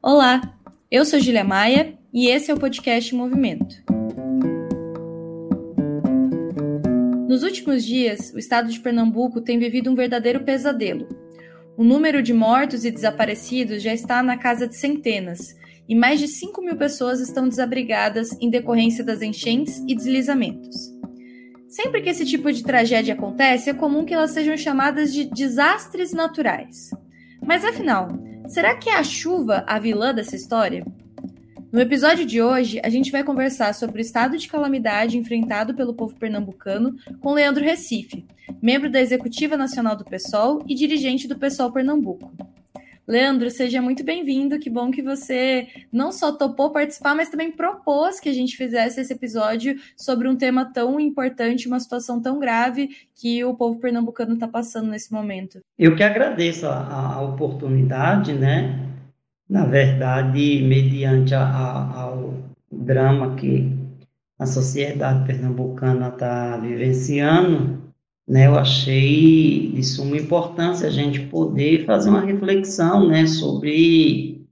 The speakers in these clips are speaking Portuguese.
Olá, eu sou Julia Maia e esse é o podcast Movimento. Nos últimos dias, o estado de Pernambuco tem vivido um verdadeiro pesadelo. O número de mortos e desaparecidos já está na casa de centenas, e mais de 5 mil pessoas estão desabrigadas em decorrência das enchentes e deslizamentos. Sempre que esse tipo de tragédia acontece, é comum que elas sejam chamadas de desastres naturais. Mas afinal, será que é a chuva a vilã dessa história? No episódio de hoje, a gente vai conversar sobre o estado de calamidade enfrentado pelo povo pernambucano com Leandro Recife, membro da Executiva Nacional do PSOL e dirigente do PSOL Pernambuco. Leandro, seja muito bem-vindo. Que bom que você não só topou participar, mas também propôs que a gente fizesse esse episódio sobre um tema tão importante, uma situação tão grave que o povo pernambucano está passando nesse momento. Eu que agradeço a, a oportunidade, né? Na verdade, mediante a, a, ao drama que a sociedade pernambucana está vivenciando, né, eu achei de suma importância a gente poder fazer uma reflexão né, sobre,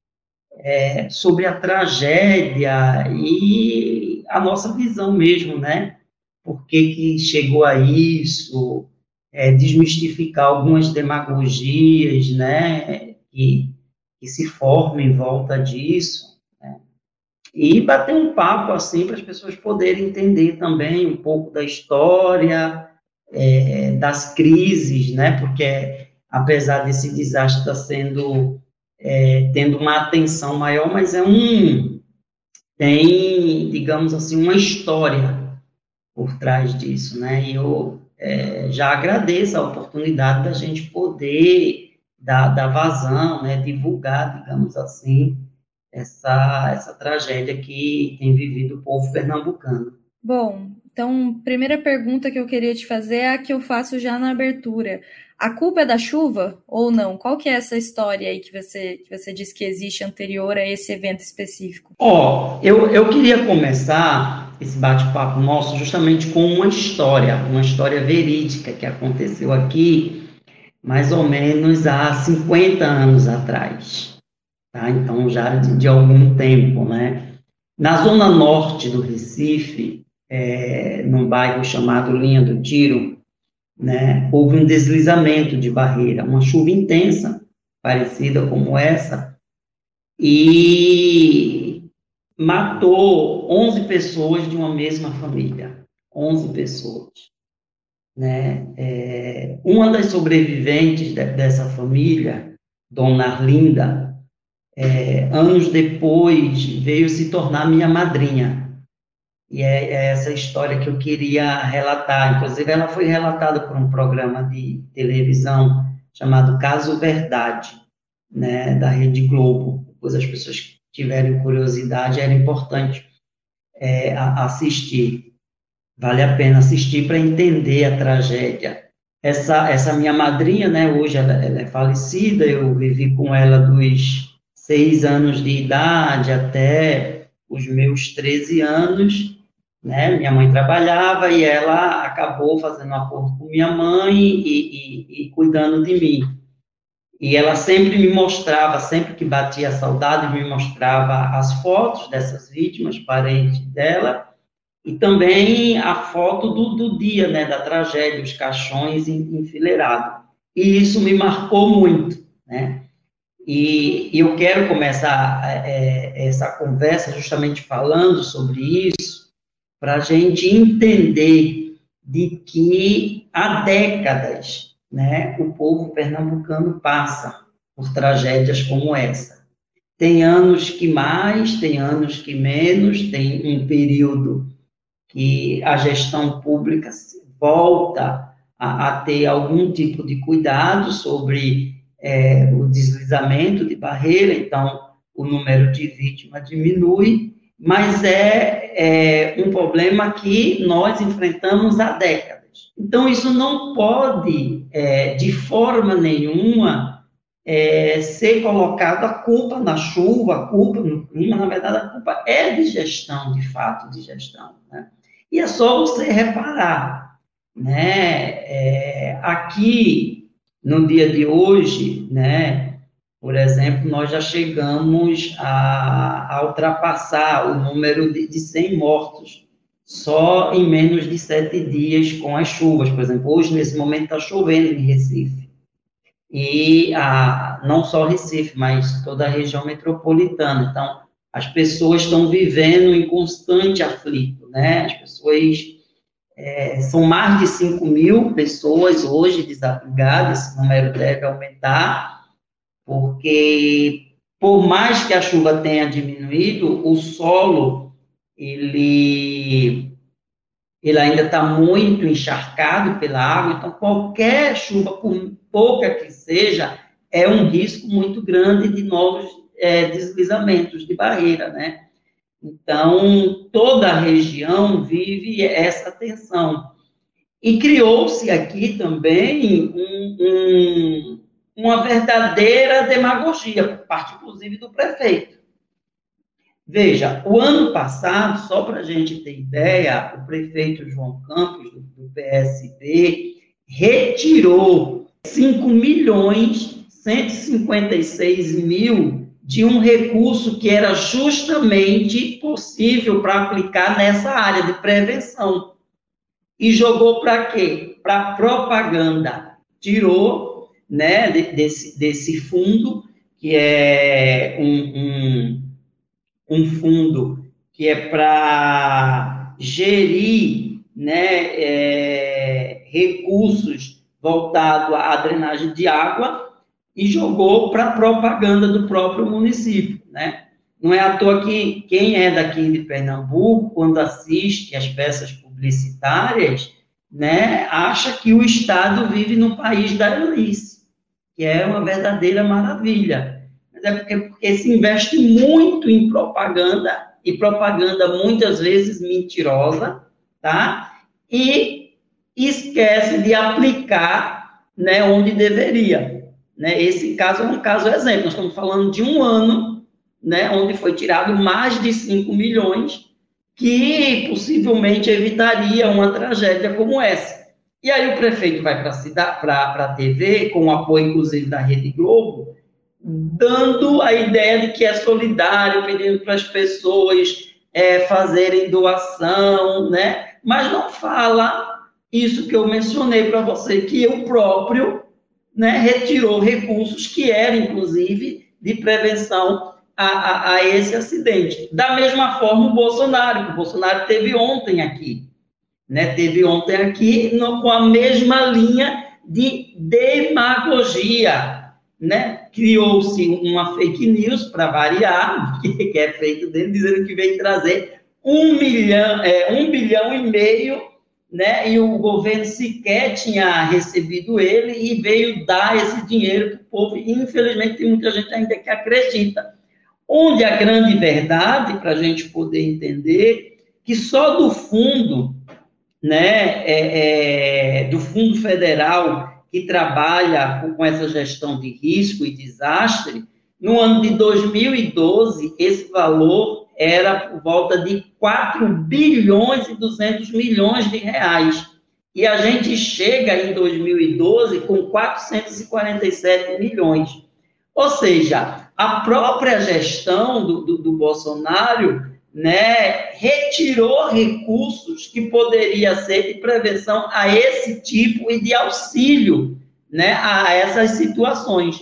é, sobre a tragédia e a nossa visão mesmo, né? Por que, que chegou a isso, é, desmistificar algumas demagogias, né, que, que se formam em volta disso, né? e bater um papo assim para as pessoas poderem entender também um pouco da história, é, das crises, né? Porque apesar desse desastre estar sendo é, tendo uma atenção maior, mas é um tem, digamos assim, uma história por trás disso, né? E eu é, já agradeço a oportunidade da gente poder dar, dar vazão, né? Divulgar, digamos assim, essa essa tragédia que tem vivido o povo pernambucano. Bom, então, primeira pergunta que eu queria te fazer é a que eu faço já na abertura. A culpa é da chuva ou não? Qual que é essa história aí que você, que você disse que existe anterior a esse evento específico? Ó, oh, eu, eu queria começar esse bate-papo nosso justamente com uma história, uma história verídica que aconteceu aqui mais ou menos há 50 anos atrás, tá? Então, já de, de algum tempo, né? Na zona norte do Recife, é, num bairro chamado Linha do Tiro, né, houve um deslizamento de barreira, uma chuva intensa, parecida como essa, e matou 11 pessoas de uma mesma família, 11 pessoas. Né? É, uma das sobreviventes de, dessa família, Dona Arlinda, é, anos depois veio se tornar minha madrinha. E é, é, essa história que eu queria relatar. Inclusive, ela foi relatada por um programa de televisão chamado Caso Verdade, né, da Rede Globo. Depois as pessoas tiverem curiosidade, era importante é, assistir. Vale a pena assistir para entender a tragédia. Essa, essa minha madrinha, né, hoje ela, ela é falecida, eu vivi com ela dos seis anos de idade até os meus 13 anos, né? Minha mãe trabalhava e ela acabou fazendo um acordo com minha mãe e, e, e, cuidando de mim. E ela sempre me mostrava, sempre que batia saudade, me mostrava as fotos dessas vítimas, parentes dela, e também a foto do, do dia, né, da tragédia, os caixões enfileirados. E isso me marcou muito, né? E, e eu quero começar é, essa conversa justamente falando sobre isso, para a gente entender de que há décadas né, o povo pernambucano passa por tragédias como essa. Tem anos que mais, tem anos que menos, tem um período que a gestão pública volta a, a ter algum tipo de cuidado sobre é, o deslizamento de barreira, então o número de vítimas diminui, mas é, é um problema que nós enfrentamos há décadas. Então, isso não pode, é, de forma nenhuma, é, ser colocado a culpa na chuva, a culpa no clima, na verdade, a culpa é de gestão, de fato, de gestão. Né? E é só você reparar, né? É, aqui, no dia de hoje, né, Por exemplo, nós já chegamos a, a ultrapassar o número de, de 100 mortos só em menos de sete dias com as chuvas. Por exemplo, hoje, nesse momento, está chovendo em Recife. E a, não só Recife, mas toda a região metropolitana. Então, as pessoas estão vivendo em constante aflito, né? As pessoas. É, são mais de 5 mil pessoas hoje desabrigadas, esse número deve aumentar, porque por mais que a chuva tenha diminuído, o solo ele, ele ainda está muito encharcado pela água, então qualquer chuva, por pouca que seja, é um risco muito grande de novos é, deslizamentos de barreira, né? Então, toda a região vive essa tensão. E criou-se aqui também um, um, uma verdadeira demagogia, por parte, inclusive, do prefeito. Veja, o ano passado, só para a gente ter ideia, o prefeito João Campos, do, PSB, retirou 5 milhões 156 mil de um recurso que era justamente possível para aplicar nessa área de prevenção. E jogou para quê? Para propaganda. Tirou né, desse, desse fundo, que é um, um um fundo que é para gerir né, é, recursos voltados à drenagem de água e jogou para propaganda do próprio município, né? Não é à toa que quem é daqui de Pernambuco, quando assiste as peças publicitárias, né, acha que o Estado vive no país da Alice, que é uma verdadeira maravilha é porque, porque se investe muito em propaganda, e propaganda muitas vezes mentirosa, tá? E esquece de aplicar né, onde deveria. Né? Esse caso é um caso exemplo. Nós estamos falando de um ano, né, onde foi tirado mais de 5 milhões, que possivelmente evitaria uma tragédia como essa. E aí o prefeito vai para a TV, com o apoio, inclusive, da Rede Globo, dando a ideia de que é solidário, pedindo para as pessoas é, fazerem doação, né? Mas não fala isso que eu mencionei para você, que o próprio né, retirou recursos que eram, inclusive, de prevenção a, a, a, esse acidente. Da mesma forma, o Bolsonaro, o Bolsonaro teve ontem aqui, né? Teve ontem aqui no, com a mesma linha de demagogia, né? Criou-se uma fake news para variar, que, é feito dele, dizendo que veio trazer um milhão, é, um bilhão e meio, né? E o governo sequer tinha recebido ele e veio dar esse dinheiro para o povo. E, infelizmente, tem muita gente ainda que acredita. Onde a grande verdade, para a gente poder entender, que só do fundo, né, é, é, do fundo federal que trabalha com essa gestão de risco e desastre, no ano de 2012, esse valor era por volta de 4 bilhões e 200 milhões de reais. E a gente chega em 2012 com 447 milhões. Ou seja, a própria gestão do, do, do Bolsonaro né, retirou recursos que poderia ser de prevenção a esse tipo e de auxílio, né, a essas situações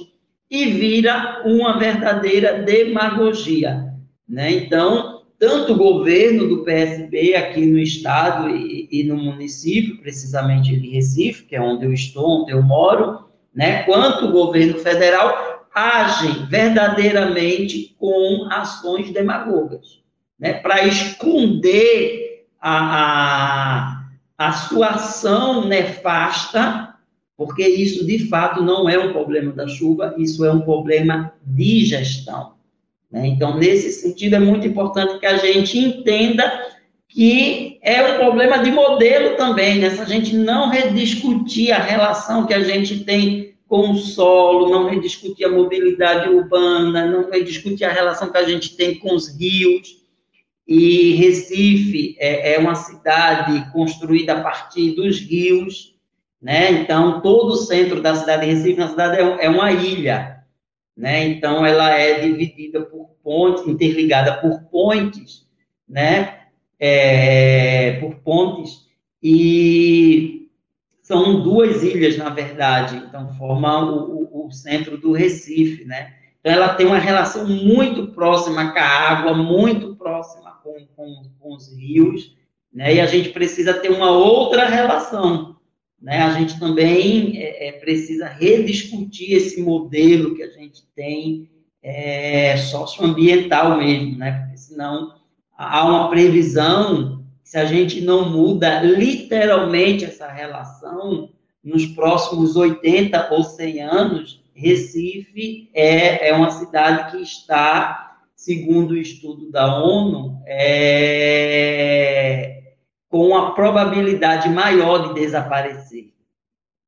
e vira uma verdadeira demagogia, né? Então, tanto o governo do PSB aqui no estado e, e no município, precisamente de Recife, que é onde eu estou, onde eu moro, né, quanto o governo federal agem verdadeiramente com ações demagogas né, para esconder a, a, a sua ação nefasta, porque isso de fato não é um problema da chuva, isso é um problema de gestão. Né? Então, nesse sentido, é muito importante que a gente entenda que é um problema de modelo também, né? Se a gente não rediscutir a relação que a gente tem com o solo, não rediscutir a mobilidade urbana, não rediscutir a relação que a gente tem com os rios, e Recife é, é, uma cidade construída a partir dos rios, né? Então, todo o centro da cidade de Recife, na cidade, é, é uma ilha. né? Então ela é dividida por pontes, interligada por pontes, né? É, por pontes e são duas ilhas na verdade, então forma o, o, o centro do Recife, né? Então ela tem uma relação muito próxima com a água, muito próxima com, com, com os rios, né? E a gente precisa ter uma outra relação, né? A gente também é, é, precisa rediscutir esse modelo que a gente tem é, socioambiental mesmo, né? Porque senão há uma previsão, se a gente não muda literalmente essa relação, nos próximos 80 ou 100 anos, Recife é, é uma cidade que está, segundo o estudo da ONU, é, com a probabilidade maior de desaparecer,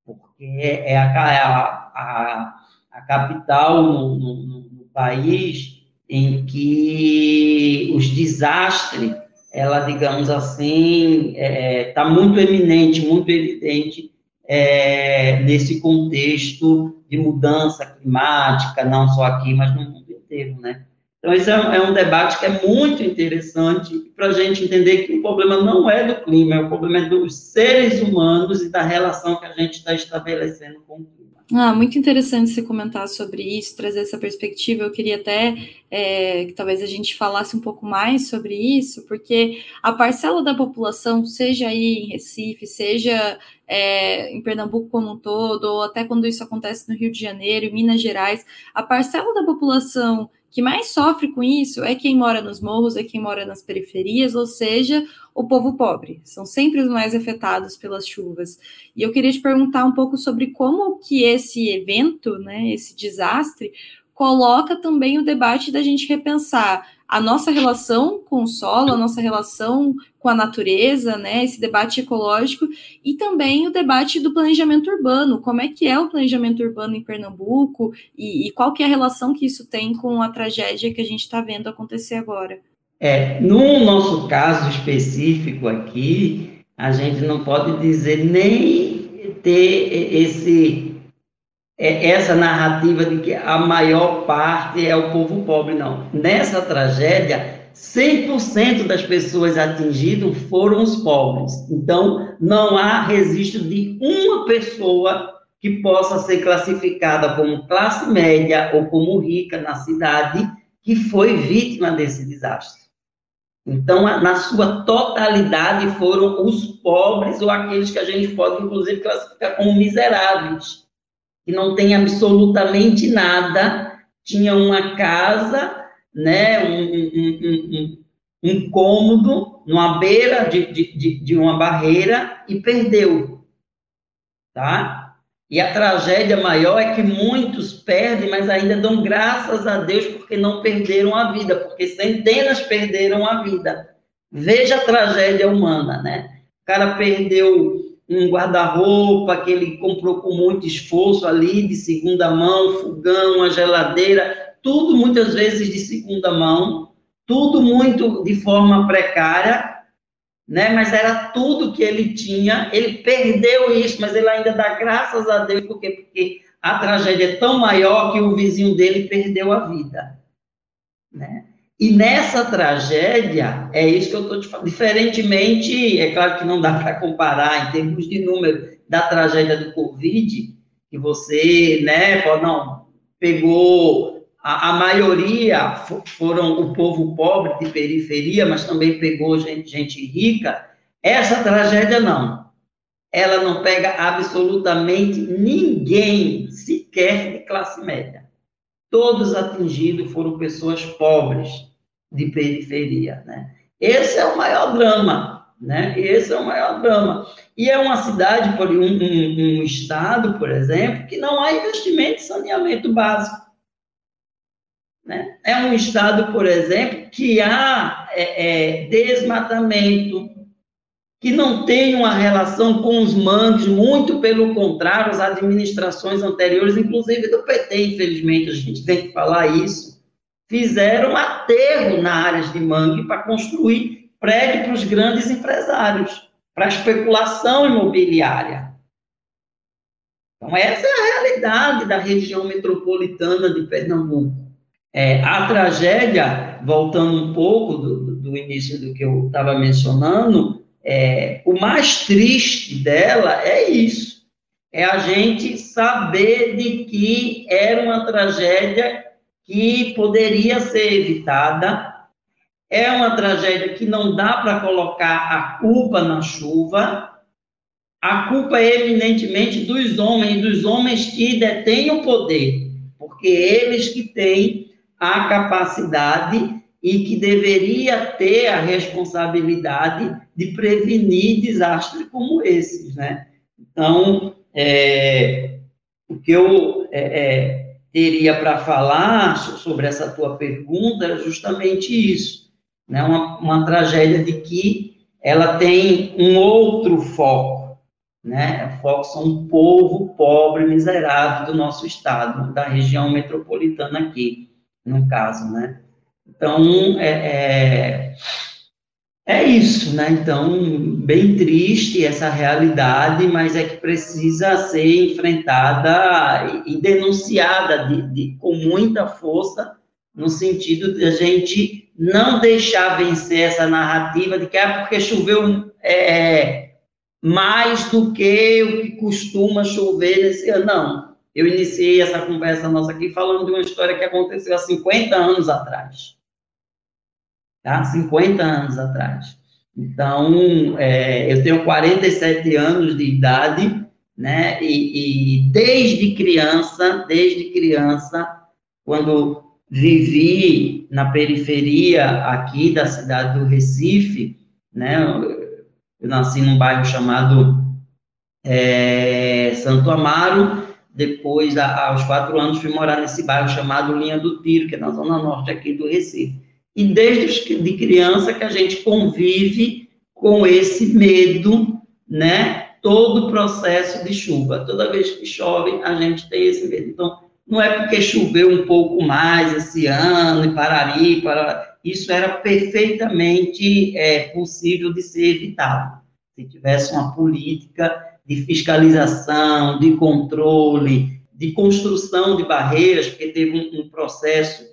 porque é a, a, a, a capital no, no, no, país em que os desastres, ela, digamos assim, está é, tá muito eminente, muito evidente é, nesse contexto de mudança climática, não só aqui, mas no mundo inteiro, né? Então, esse é um, é um debate que é muito interessante para a gente entender que o problema não é do clima, é o problema é dos seres humanos e da relação que a gente está estabelecendo com o clima. Ah, muito interessante você comentar sobre isso, trazer essa perspectiva. Eu queria até é, que talvez a gente falasse um pouco mais sobre isso, porque a parcela da população, seja aí em Recife, seja é, em Pernambuco como um todo, ou até quando isso acontece no Rio de Janeiro, em Minas Gerais, a parcela da população que mais sofre com isso é quem mora nos morros, é quem mora nas periferias, ou seja, o povo pobre. São sempre os mais afetados pelas chuvas. E eu queria te perguntar um pouco sobre como que esse evento, né, esse desastre, coloca também o debate da gente repensar a nossa relação com o solo, a nossa relação com a natureza, né, esse debate ecológico e também o debate do planejamento urbano, como é que é o planejamento urbano em Pernambuco e, e qual que é a relação que isso tem com a tragédia que a gente está vendo acontecer agora. É, no nosso caso específico aqui, a gente não pode dizer nem ter esse é essa narrativa de que a maior parte é o povo pobre, não. Nessa tragédia, 100% das pessoas atingidas foram os pobres. Então, não há registro de uma pessoa que possa ser classificada como classe média ou como rica na cidade que foi vítima desse desastre. Então, na sua totalidade, foram os pobres ou aqueles que a gente pode, inclusive, classificar como miseráveis que não tem absolutamente nada, tinha uma casa, né, um, um, um, um cômodo, numa beira de, de, de uma barreira e perdeu, tá? E a tragédia maior é que muitos perdem, mas ainda dão graças a Deus porque não perderam a vida, porque centenas perderam a vida. Veja a tragédia humana, né? O cara perdeu um guarda-roupa que ele comprou com muito esforço ali, de segunda mão, fogão, uma geladeira, tudo muitas vezes de segunda mão, tudo muito de forma precária, né? Mas era tudo que ele tinha. Ele perdeu isso, mas ele ainda dá graças a Deus porque porque a tragédia é tão maior que o vizinho dele perdeu a vida, né? E nessa tragédia, é isso que eu estou te falando. Diferentemente, é claro que não dá para comparar em termos de número da tragédia do Covid, que você, né, não, pegou a, a, maioria foram o povo pobre de periferia, mas também pegou gente, gente rica. Essa tragédia não. Ela não pega absolutamente ninguém, sequer de classe média. Todos atingidos foram pessoas pobres de periferia, né? Esse é o maior drama, né? Esse é o maior drama. E é uma cidade, por um, um, um estado, por exemplo, que não há investimento em saneamento básico. Né? É um estado, por exemplo, que há é, é, desmatamento, que não tem uma relação com os mangues, muito pelo contrário, as administrações anteriores, inclusive do PT, infelizmente, a gente tem que falar isso, fizeram aterro na áreas de mangue para construir prédio para os grandes empresários, para especulação imobiliária. Então, essa é a realidade da região metropolitana de Pernambuco. É, a tragédia, voltando um pouco do, do início do que eu estava mencionando, é, o mais triste dela é isso: é a gente saber de que era uma tragédia que poderia ser evitada, é uma tragédia que não dá para colocar a culpa na chuva, a culpa é eminentemente dos homens, dos homens que detêm o poder, porque eles que têm a capacidade e que deveria ter a responsabilidade de prevenir desastres como esses, né? Então, é, o que eu é, é, teria para falar sobre essa tua pergunta é justamente isso, né? Uma, uma tragédia de que ela tem um outro foco, né? O foco são um povo pobre, miserável do nosso estado, da região metropolitana aqui, no caso, né? Então, é, é, é, isso, né? Então, bem triste essa realidade, mas é que precisa ser enfrentada e, denunciada de, de, com muita força, no sentido de a gente não deixar vencer essa narrativa de que é porque choveu é, mais do que o que costuma chover nesse ano. Não. Eu iniciei essa conversa nossa aqui falando de uma história que aconteceu há 50 anos atrás tá? 50 anos atrás. Então, é, eu tenho 47 anos de idade, né? E, e, desde criança, desde criança, quando vivi na periferia aqui da cidade do Recife, né? Eu nasci num bairro chamado é, Santo Amaro. Depois, aos quatro anos, fui morar nesse bairro chamado Linha do Tiro, que é na zona norte aqui do Recife e desde de criança que a gente convive com esse medo, né? Todo o processo de chuva. Toda vez que chove, a gente tem esse medo. Então, não é porque choveu um pouco mais esse ano, e parari, para isso era perfeitamente é, possível de ser evitado. Se tivesse uma política de fiscalização, de controle, de construção de barreiras, porque teve um, um processo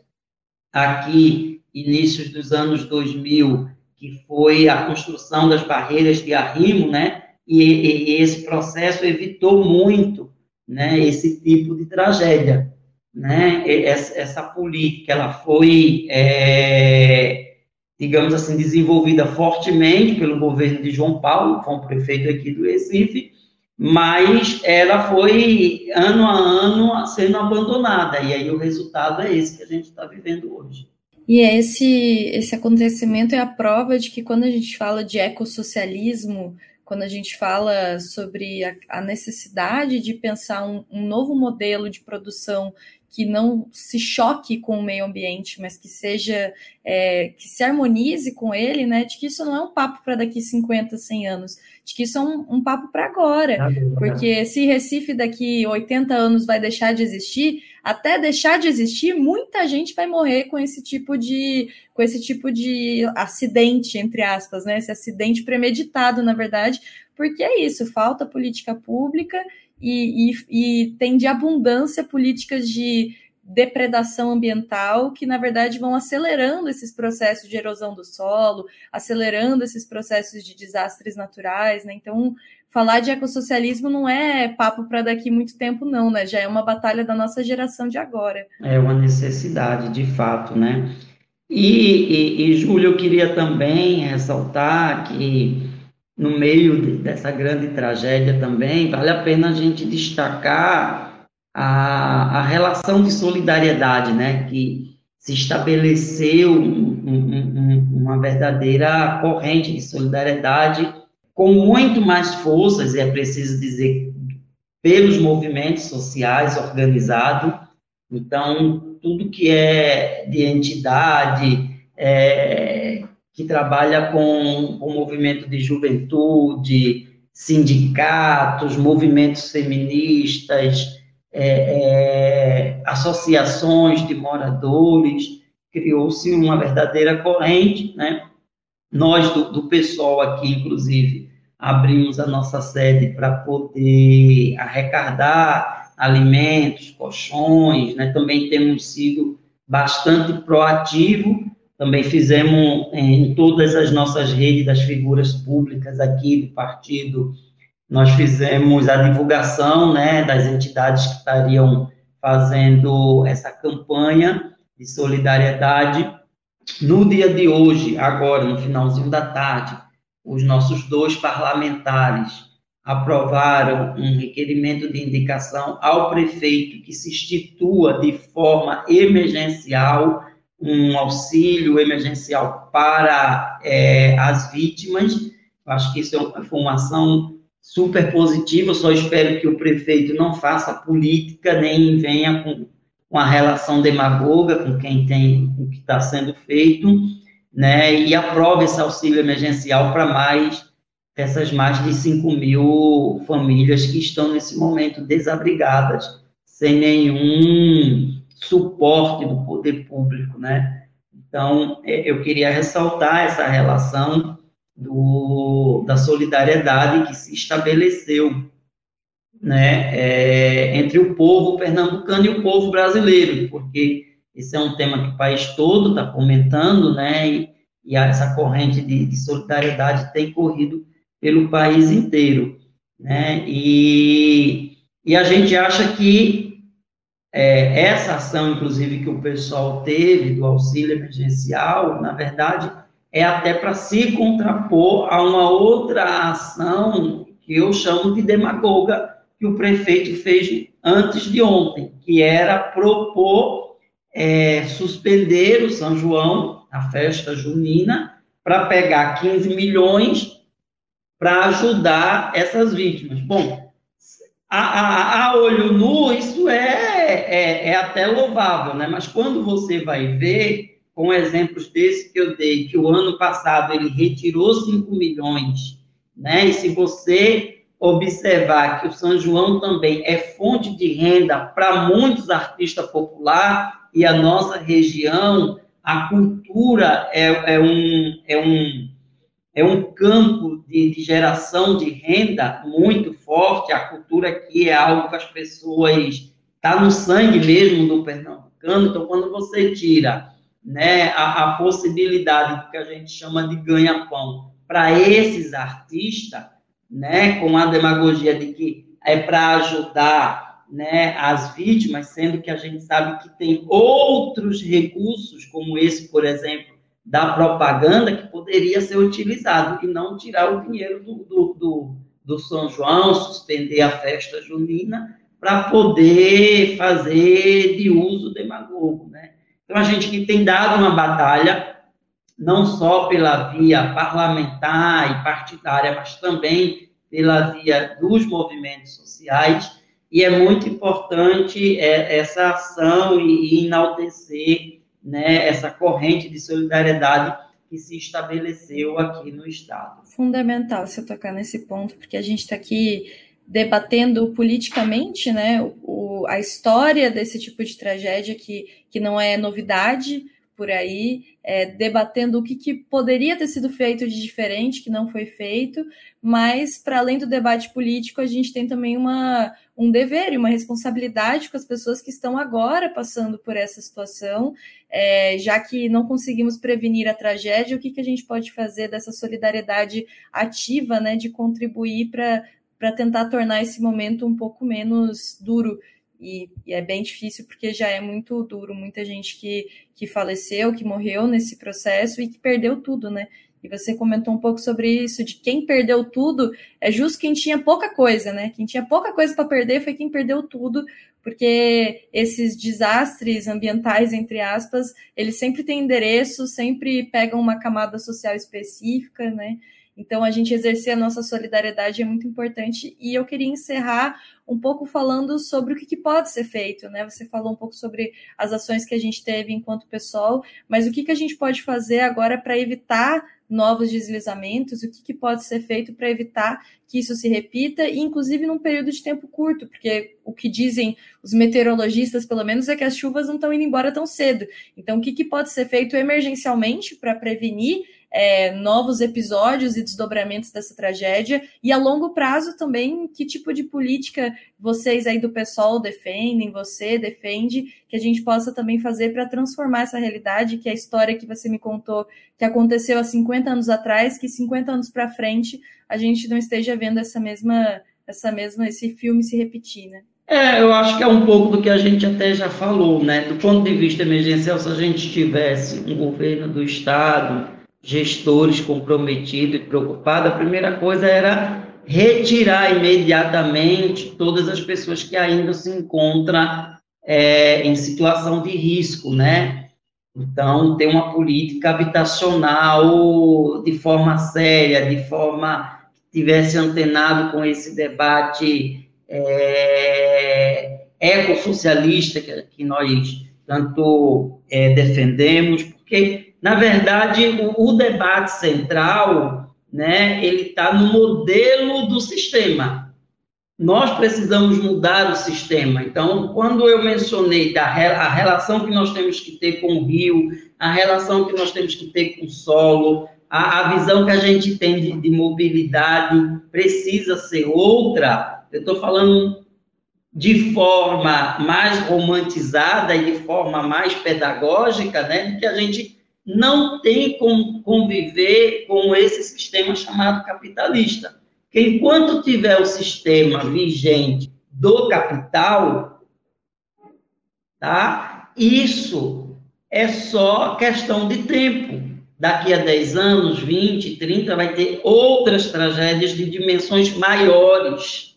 aqui inícios dos anos 2000, que foi a construção das barreiras de arrimo, né? E, e, e esse processo evitou muito, né? Esse tipo de tragédia, né? Essa, essa política, ela foi, é, digamos assim, desenvolvida fortemente pelo governo de João Paulo, que foi um prefeito aqui do Recife, mas ela foi ano a ano sendo abandonada, e aí o resultado é esse que a gente está vivendo hoje. E esse, esse acontecimento é a prova de que quando a gente fala de ecossocialismo, quando a gente fala sobre a, a necessidade de pensar um, um, novo modelo de produção que não se choque com o meio ambiente, mas que seja, é, que se harmonize com ele, né? De que isso não é um papo para daqui 50, 100 anos, de que isso é um, um papo para agora. Porque se Recife daqui 80 anos vai deixar de existir, até deixar de existir, muita gente vai morrer com esse tipo de com esse tipo de acidente, entre aspas, né? Esse acidente premeditado, na verdade, porque é isso, falta política pública e, e, e tem de abundância políticas de depredação ambiental que, na verdade, vão acelerando esses processos de erosão do solo, acelerando esses processos de desastres naturais, né? Então, falar de ecossocialismo não é papo para daqui muito tempo, não, né? Já é uma batalha da nossa geração de agora. É uma necessidade, de fato, né? E, e, e Júlio, eu queria também ressaltar que no meio dessa grande tragédia também, vale a pena a gente destacar a, a relação de solidariedade, né? Que se estabeleceu um, um, uma verdadeira corrente de solidariedade com muito mais forças, e é preciso dizer, pelos movimentos sociais organizados. Então, tudo que é de entidade, é, que trabalha com o movimento de juventude, sindicatos, movimentos feministas, é, é, associações de moradores, criou-se uma verdadeira corrente, né? Nós, do, do pessoal aqui, inclusive, abrimos a nossa sede para poder arrecadar alimentos, colchões, né? Também temos sido bastante proativo, também fizemos em todas as nossas redes das figuras públicas aqui do partido, nós fizemos a divulgação, né, das entidades que estariam fazendo essa campanha de solidariedade. No dia de hoje, agora, no finalzinho da tarde, os nossos dois parlamentares aprovaram um requerimento de indicação ao prefeito que se institua de forma emergencial um auxílio emergencial para é, as vítimas. Acho que isso é foi uma ação super positiva. Só espero que o prefeito não faça política nem venha com uma relação demagoga com quem tem o que está sendo feito né, e aprova esse auxílio emergencial para mais essas mais de 5 mil famílias que estão nesse momento desabrigadas, sem nenhum suporte do poder público, né? Então, é, eu queria ressaltar essa relação do, da solidariedade que se estabeleceu né, é, entre o povo pernambucano e o povo brasileiro, porque esse é um tema que o país todo está comentando, né? E, e, essa corrente de, de, solidariedade tem corrido pelo país inteiro, né? E, e a gente acha que é, essa ação, inclusive, que o pessoal teve do auxílio emergencial, na verdade, é até para se contrapor a uma outra ação que eu chamo de demagoga que o prefeito fez antes de ontem, que era propor é, suspender o São João, a festa junina, para pegar 15 milhões para ajudar essas vítimas. Bom, a, a, a, olho nu, isso é, é, é até louvável, né? Mas quando você vai ver, com exemplos desse que eu dei, que o ano passado ele retirou 5 milhões, né? E se você observar que o São João também é fonte de renda para muitos artistas populares, e a nossa região, a cultura é, é um, é, um, é um campo de, de, geração de renda muito forte. A cultura aqui é algo que as pessoas está no sangue mesmo do pernambucano. Então, quando você tira né, a, a possibilidade que a gente chama de ganha-pão para esses artistas, né, com a demagogia de que é para ajudar né, as vítimas, sendo que a gente sabe que tem outros recursos, como esse, por exemplo, da propaganda, que poderia ser utilizado e não tirar o dinheiro do, do, do, do São João, suspender a festa junina, para poder fazer de uso demagogo. Então, a gente que tem dado uma batalha, não só pela via parlamentar e partidária, mas também pela via dos movimentos sociais, e é muito importante é, essa ação e, enaltecer né, essa corrente de solidariedade que se estabeleceu aqui no Estado. Fundamental você tocar nesse ponto, porque a gente está aqui debatendo politicamente né, o, a história desse tipo de tragédia que, que não é novidade por aí, é, debatendo o que, que, poderia ter sido feito de diferente, que não foi feito, mas, para além do debate político, a gente tem também uma, um dever e uma responsabilidade com as pessoas que estão agora passando por essa situação, é, já que não conseguimos prevenir a tragédia, o que, que a gente pode fazer dessa solidariedade ativa, né, de contribuir para tentar tornar esse momento um pouco menos duro e, e, é bem difícil porque já é muito duro, muita gente que, que faleceu, que morreu nesse processo e que perdeu tudo, né? E você comentou um pouco sobre isso, de quem perdeu tudo, é justo quem tinha pouca coisa, né? Quem tinha pouca coisa para perder foi quem perdeu tudo, porque esses desastres ambientais, entre aspas, eles sempre têm endereço, sempre pegam uma camada social específica, né? Então, a gente exercer a nossa solidariedade é muito importante. E eu queria encerrar um pouco falando sobre o que, que, pode ser feito, né? Você falou um pouco sobre as ações que a gente teve enquanto pessoal, mas o que, que a gente pode fazer agora para evitar novos deslizamentos, o que, que pode ser feito para evitar que isso se repita, e inclusive num período de tempo curto, porque o que dizem os meteorologistas, pelo menos, é que as chuvas não estão indo embora tão cedo. Então, o que, que pode ser feito emergencialmente para prevenir é, novos episódios e desdobramentos dessa tragédia? E a longo prazo também, que tipo de política vocês aí do pessoal defendem, você defende, que a gente possa também fazer para transformar essa realidade, que é a história que você me contou, que aconteceu há 50 anos atrás, que 50 anos para frente a gente não esteja vendo essa mesma, essa mesma, esse filme se repetir, né? É, eu acho que é um pouco do que a gente até já falou, né? Do ponto de vista emergencial, se a gente tivesse um governo do Estado, gestores comprometidos e preocupados, a primeira coisa era retirar imediatamente todas as pessoas que ainda se encontram é, em situação de risco, né? Então, ter uma política habitacional de forma séria, de forma que tivesse antenado com esse debate é, ecossocialista que, que nós tanto é, defendemos, porque, na verdade, o, o debate central, né, ele está no modelo do sistema. Nós precisamos mudar o sistema. Então, quando eu mencionei da a relação que nós temos que ter com o rio, a relação que nós temos que ter com o solo, a, a visão que a gente tem de, de mobilidade precisa ser outra, eu estou falando de forma mais romantizada e de forma mais pedagógica, né, que a gente não tem como conviver com esse sistema chamado capitalista. Que enquanto tiver o sistema vigente do capital, tá? Isso é só questão de tempo. Daqui a 10 anos, 20, 30, vai ter outras tragédias de dimensões maiores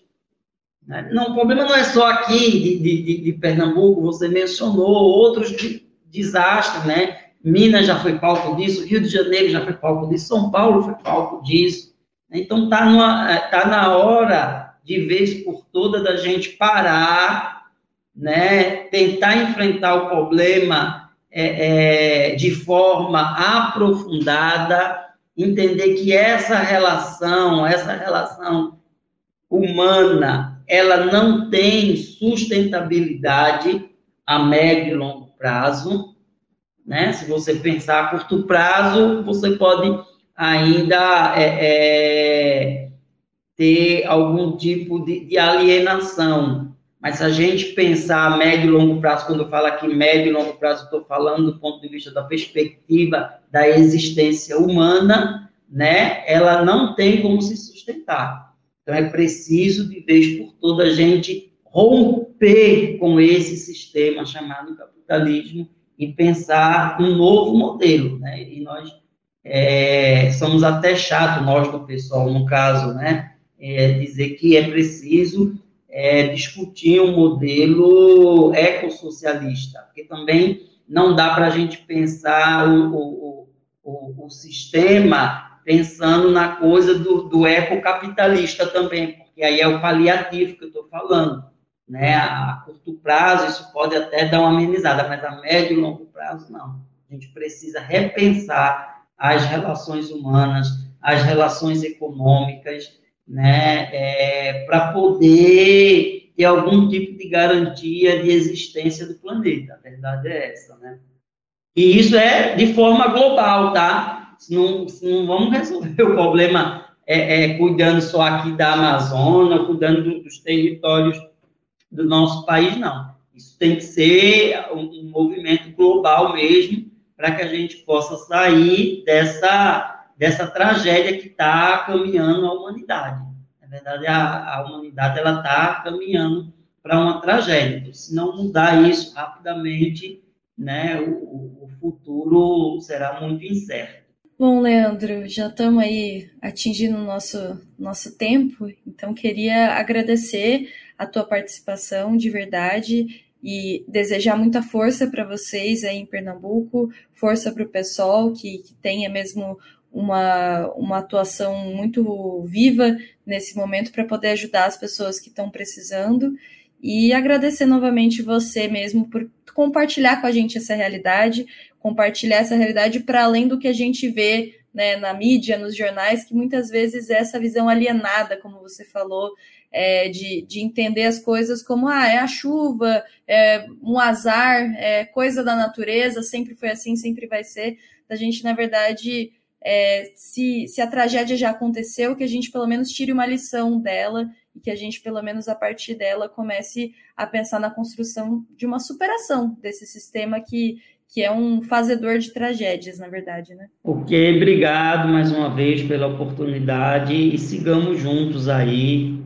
né? Não, o problema não é só aqui de, de, de Pernambuco, você mencionou outros de, desastres, né? Minas já foi palco disso, Rio de Janeiro já foi palco disso, São Paulo foi palco disso. Então tá, numa, é, tá na hora de vez por toda da gente parar, né? Tentar enfrentar o problema é, é, de forma aprofundada, entender que essa relação, essa relação humana ela não tem sustentabilidade a médio e longo prazo, né? Se você pensar a curto prazo, você pode ainda é, é, ter algum tipo de, de, alienação. Mas se a gente pensar a médio e longo prazo, quando eu falo aqui médio e longo prazo, estou falando do ponto de vista da perspectiva da existência humana, né? Ela não tem como se sustentar. Então, é preciso, de vez por toda, a gente romper com esse sistema chamado capitalismo e pensar um novo modelo, né? E nós é, somos até chato, nós do pessoal, no caso, né? É, dizer que é preciso é, discutir um modelo ecossocialista, porque também não dá para a gente pensar o, o, o, o sistema pensando na coisa do, do ecocapitalista também, porque aí é o paliativo que eu estou falando. Né? A curto prazo, isso pode até dar uma amenizada, mas a médio e longo prazo, não. A gente precisa repensar as relações humanas, as relações econômicas, né? É, para poder ter algum tipo de garantia de existência do planeta. A verdade é essa, né? E isso é de forma global, tá? não, não vamos resolver o problema é, é, cuidando só aqui da Amazônia, cuidando do, dos territórios do nosso país, não. Isso tem que ser um, um movimento global mesmo, para que a gente possa sair dessa, dessa tragédia que está caminhando a humanidade. Na verdade, a, a humanidade ela está caminhando para uma tragédia. Então, se não mudar isso rapidamente, né, o, o futuro será muito incerto. Bom, Leandro, já estamos aí atingindo o nosso, nosso tempo, então queria agradecer a tua participação de verdade e desejar muita força para vocês aí em Pernambuco, força para o pessoal que, que tenha mesmo uma, uma atuação muito viva nesse momento para poder ajudar as pessoas que estão precisando. E agradecer novamente você mesmo por compartilhar com a gente essa realidade, compartilhar essa realidade para além do que a gente vê né, na mídia, nos jornais, que muitas vezes é essa visão alienada, como você falou, é, de, de entender as coisas como ah, é a chuva, é um azar, é coisa da natureza, sempre foi assim, sempre vai ser, da gente, na verdade, é, se, se a tragédia já aconteceu, que a gente pelo menos tire uma lição dela e que a gente, pelo menos a partir dela, comece a pensar na construção de uma superação desse sistema que, que é um fazedor de tragédias, na verdade, né? Ok, obrigado mais uma vez pela oportunidade e sigamos juntos aí